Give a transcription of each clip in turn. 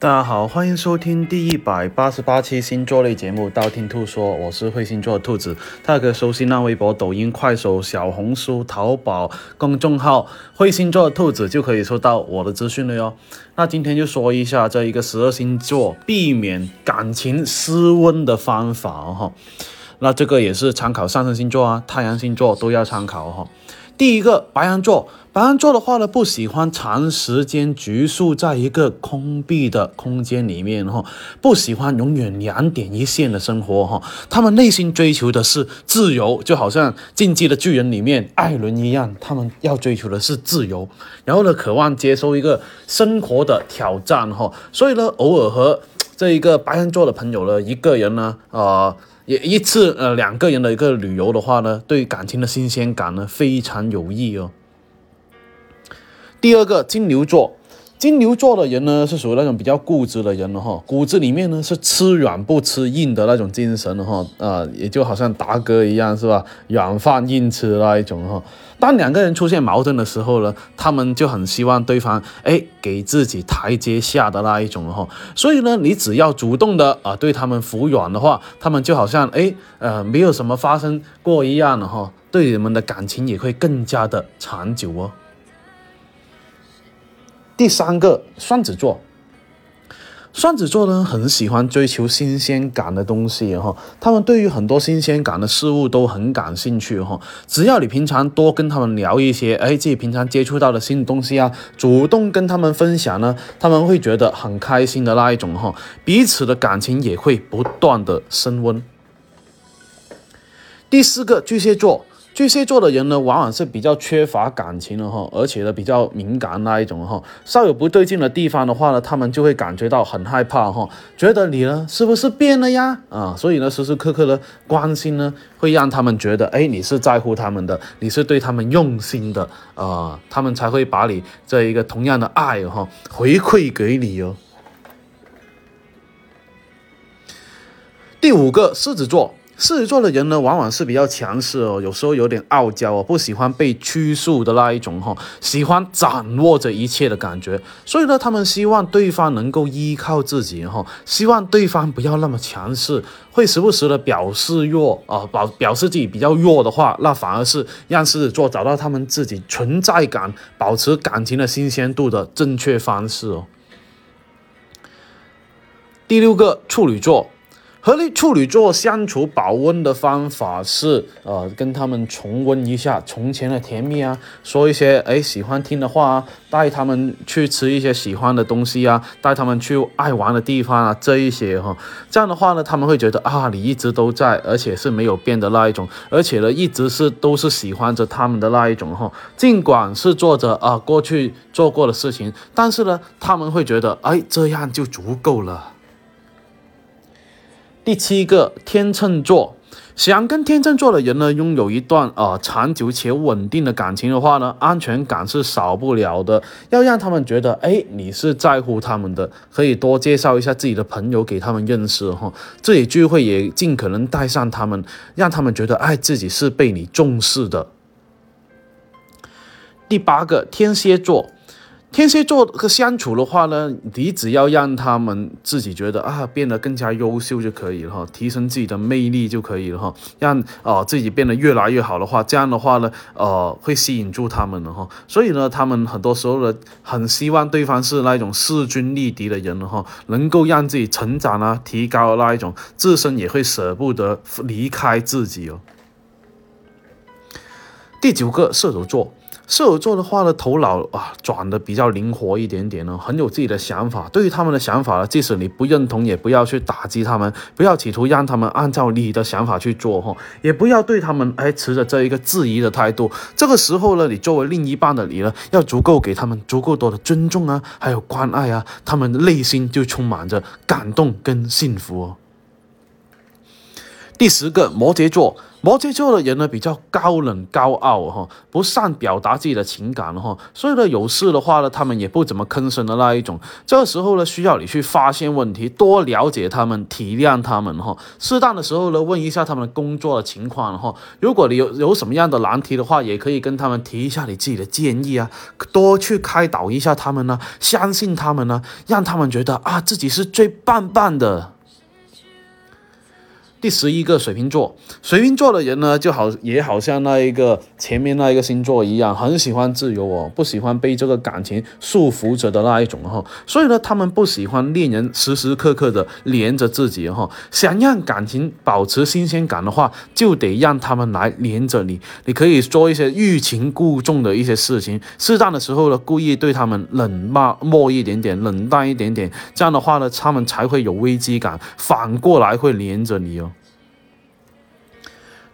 大家好，欢迎收听第一百八十八期星座类节目《道听途说》，我是会星座的兔子。大家可以搜新浪微博、抖音、快手、小红书、淘宝公众号“会星座的兔子”就可以收到我的资讯了哟。那今天就说一下这一个十二星座避免感情失温的方法哈。那这个也是参考上升星座啊、太阳星座都要参考哈。第一个白羊座，白羊座的话呢，不喜欢长时间拘束在一个空闭的空间里面哈，不喜欢永远两点一线的生活哈，他们内心追求的是自由，就好像进击的巨人里面艾伦一样，他们要追求的是自由，然后呢，渴望接受一个生活的挑战哈，所以呢，偶尔和这一个白羊座的朋友呢，一个人呢，呃。也一次呃两个人的一个旅游的话呢，对感情的新鲜感呢非常有益哦。第二个金牛座。金牛座的人呢，是属于那种比较固执的人了哈，骨子里面呢是吃软不吃硬的那种精神哈，啊，也就好像达哥一样是吧？软饭硬吃那一种哈。当两个人出现矛盾的时候呢，他们就很希望对方哎给自己台阶下的那一种哈。所以呢，你只要主动的啊对他们服软的话，他们就好像哎呃没有什么发生过一样的哈，对你们的感情也会更加的长久哦。第三个双子座，双子座呢很喜欢追求新鲜感的东西哈，他们对于很多新鲜感的事物都很感兴趣哈。只要你平常多跟他们聊一些，哎，自己平常接触到的新东西啊，主动跟他们分享呢，他们会觉得很开心的那一种哈，彼此的感情也会不断的升温。第四个巨蟹座。巨蟹座的人呢，往往是比较缺乏感情的哈，而且呢比较敏感那一种哈，稍有不对劲的地方的话呢，他们就会感觉到很害怕哈，觉得你呢是不是变了呀啊？所以呢时时刻刻的关心呢，会让他们觉得哎你是在乎他们的，你是对他们用心的啊，他们才会把你这一个同样的爱哈回馈给你哦。第五个狮子座。狮子座的人呢，往往是比较强势哦，有时候有点傲娇哦，不喜欢被拘束的那一种哈，喜欢掌握着一切的感觉。所以呢，他们希望对方能够依靠自己哈，希望对方不要那么强势，会时不时的表示弱啊，表表示自己比较弱的话，那反而是让狮子座找到他们自己存在感、保持感情的新鲜度的正确方式哦。第六个处女座。和你处女座相处保温的方法是，呃，跟他们重温一下从前的甜蜜啊，说一些哎喜欢听的话啊，带他们去吃一些喜欢的东西啊，带他们去爱玩的地方啊，这一些哈，这样的话呢，他们会觉得啊，你一直都在，而且是没有变的那一种，而且呢，一直是都是喜欢着他们的那一种哈，尽管是做着啊过去做过的事情，但是呢，他们会觉得哎，这样就足够了。第七个天秤座，想跟天秤座的人呢拥有一段啊长久且稳定的感情的话呢，安全感是少不了的。要让他们觉得，哎，你是在乎他们的，可以多介绍一下自己的朋友给他们认识哈。这里聚会也尽可能带上他们，让他们觉得，哎，自己是被你重视的。第八个天蝎座。天蝎座和相处的话呢，你只要让他们自己觉得啊变得更加优秀就可以了哈，提升自己的魅力就可以了哈，让啊自己变得越来越好的话，这样的话呢，呃会吸引住他们的哈，所以呢，他们很多时候呢，很希望对方是那种势均力敌的人哈，能够让自己成长啊，提高那一种，自身也会舍不得离开自己哦。第九个射手座。射手座的话呢，头脑啊转的比较灵活一点点呢，很有自己的想法。对于他们的想法呢，即使你不认同，也不要去打击他们，不要企图让他们按照你的想法去做哈，也不要对他们哎持着这一个质疑的态度。这个时候呢，你作为另一半的你呢，要足够给他们足够多的尊重啊，还有关爱啊，他们内心就充满着感动跟幸福哦。第十个摩羯座。摩羯座的人呢比较高冷高傲哈，不善表达自己的情感哈，所以呢有事的话呢，他们也不怎么吭声的那一种。这个时候呢，需要你去发现问题，多了解他们，体谅他们哈。适当的时候呢，问一下他们工作的情况哈。如果你有有什么样的难题的话，也可以跟他们提一下你自己的建议啊，多去开导一下他们呢，相信他们呢，让他们觉得啊自己是最棒棒的。第十一个水瓶座，水瓶座的人呢，就好也好像那一个前面那一个星座一样，很喜欢自由哦，不喜欢被这个感情束缚着的那一种哈。所以呢，他们不喜欢恋人时时刻刻的连着自己哈。想让感情保持新鲜感的话，就得让他们来连着你。你可以做一些欲擒故纵的一些事情，适当的时候呢，故意对他们冷漠一点点，冷淡一点点，这样的话呢，他们才会有危机感，反过来会连着你哦。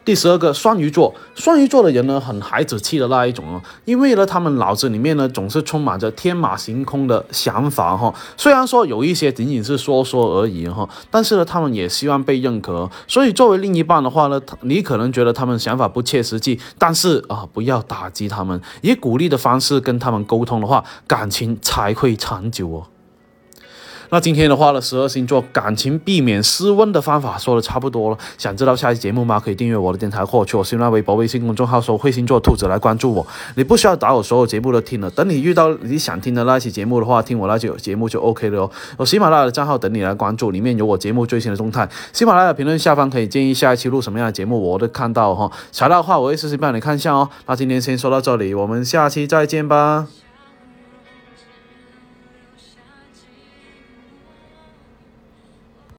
第十二个双鱼座，双鱼座的人呢，很孩子气的那一种哦，因为呢，他们脑子里面呢，总是充满着天马行空的想法哈。虽然说有一些仅仅是说说而已哈，但是呢，他们也希望被认可。所以作为另一半的话呢，你可能觉得他们想法不切实际，但是啊，不要打击他们，以鼓励的方式跟他们沟通的话，感情才会长久哦。那今天的话呢，十二星座感情避免失温的方法说的差不多了。想知道下期节目吗？可以订阅我的电台，或去我新浪微博、微信公众号搜“会星座兔子”来关注我。你不需要打我所有节目都听了，等你遇到你想听的那期节目的话，听我那期节目就 OK 了哦。我喜马拉雅的账号等你来关注，里面有我节目最新的动态。喜马拉雅评论下方可以建议下一期录什么样的节目，我都看到哈。材料的话，我会实时帮你看一下哦。那今天先说到这里，我们下期再见吧。